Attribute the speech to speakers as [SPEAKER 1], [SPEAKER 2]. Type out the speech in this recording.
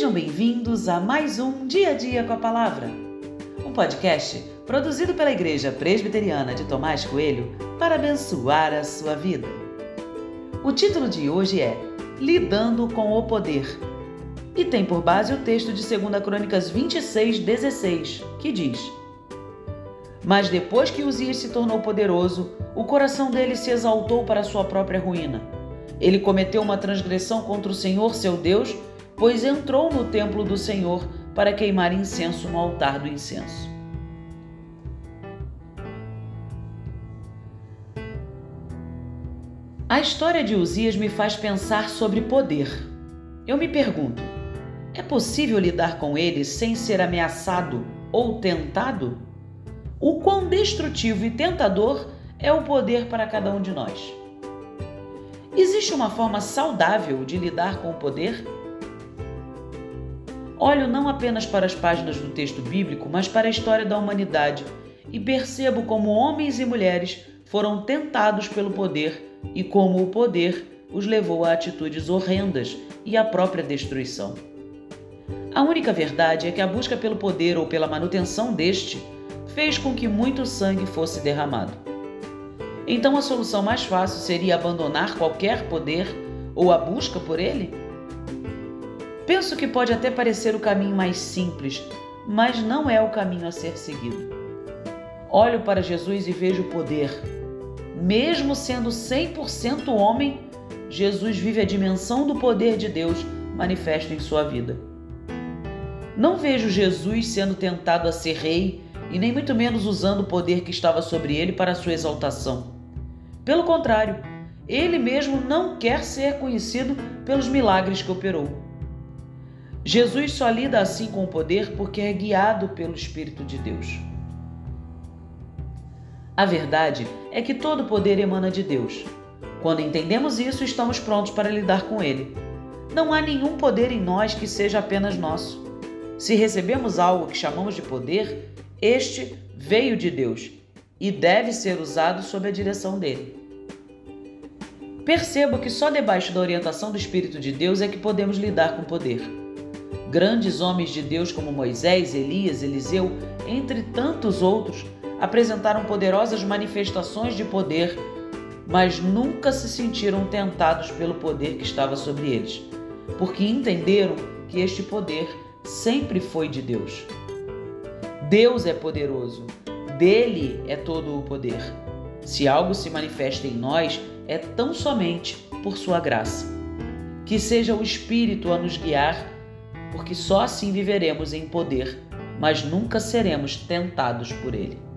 [SPEAKER 1] Sejam bem-vindos a mais um Dia a Dia com a Palavra, um podcast produzido pela Igreja Presbiteriana de Tomás Coelho para abençoar a sua vida. O título de hoje é Lidando com o Poder e tem por base o texto de 2 Crônicas 26, 16, que diz: Mas depois que Uzias se tornou poderoso, o coração dele se exaltou para sua própria ruína. Ele cometeu uma transgressão contra o Senhor seu Deus pois entrou no templo do Senhor para queimar incenso no altar do incenso. A história de Uzias me faz pensar sobre poder. Eu me pergunto: é possível lidar com ele sem ser ameaçado ou tentado? O quão destrutivo e tentador é o poder para cada um de nós? Existe uma forma saudável de lidar com o poder? Olho não apenas para as páginas do texto bíblico, mas para a história da humanidade e percebo como homens e mulheres foram tentados pelo poder e como o poder os levou a atitudes horrendas e à própria destruição. A única verdade é que a busca pelo poder ou pela manutenção deste fez com que muito sangue fosse derramado. Então a solução mais fácil seria abandonar qualquer poder ou a busca por ele? Penso que pode até parecer o caminho mais simples, mas não é o caminho a ser seguido. Olho para Jesus e vejo o poder. Mesmo sendo 100% homem, Jesus vive a dimensão do poder de Deus manifesto em sua vida. Não vejo Jesus sendo tentado a ser rei e nem muito menos usando o poder que estava sobre ele para sua exaltação. Pelo contrário, ele mesmo não quer ser conhecido pelos milagres que operou. Jesus só lida assim com o poder porque é guiado pelo Espírito de Deus. A verdade é que todo poder emana de Deus. Quando entendemos isso, estamos prontos para lidar com ele. Não há nenhum poder em nós que seja apenas nosso. Se recebemos algo que chamamos de poder, este veio de Deus e deve ser usado sob a direção dele. Percebo que só debaixo da orientação do Espírito de Deus é que podemos lidar com poder. Grandes homens de Deus como Moisés, Elias, Eliseu, entre tantos outros, apresentaram poderosas manifestações de poder, mas nunca se sentiram tentados pelo poder que estava sobre eles, porque entenderam que este poder sempre foi de Deus. Deus é poderoso, dele é todo o poder. Se algo se manifesta em nós, é tão somente por sua graça. Que seja o Espírito a nos guiar porque só assim viveremos em poder, mas nunca seremos tentados por ele.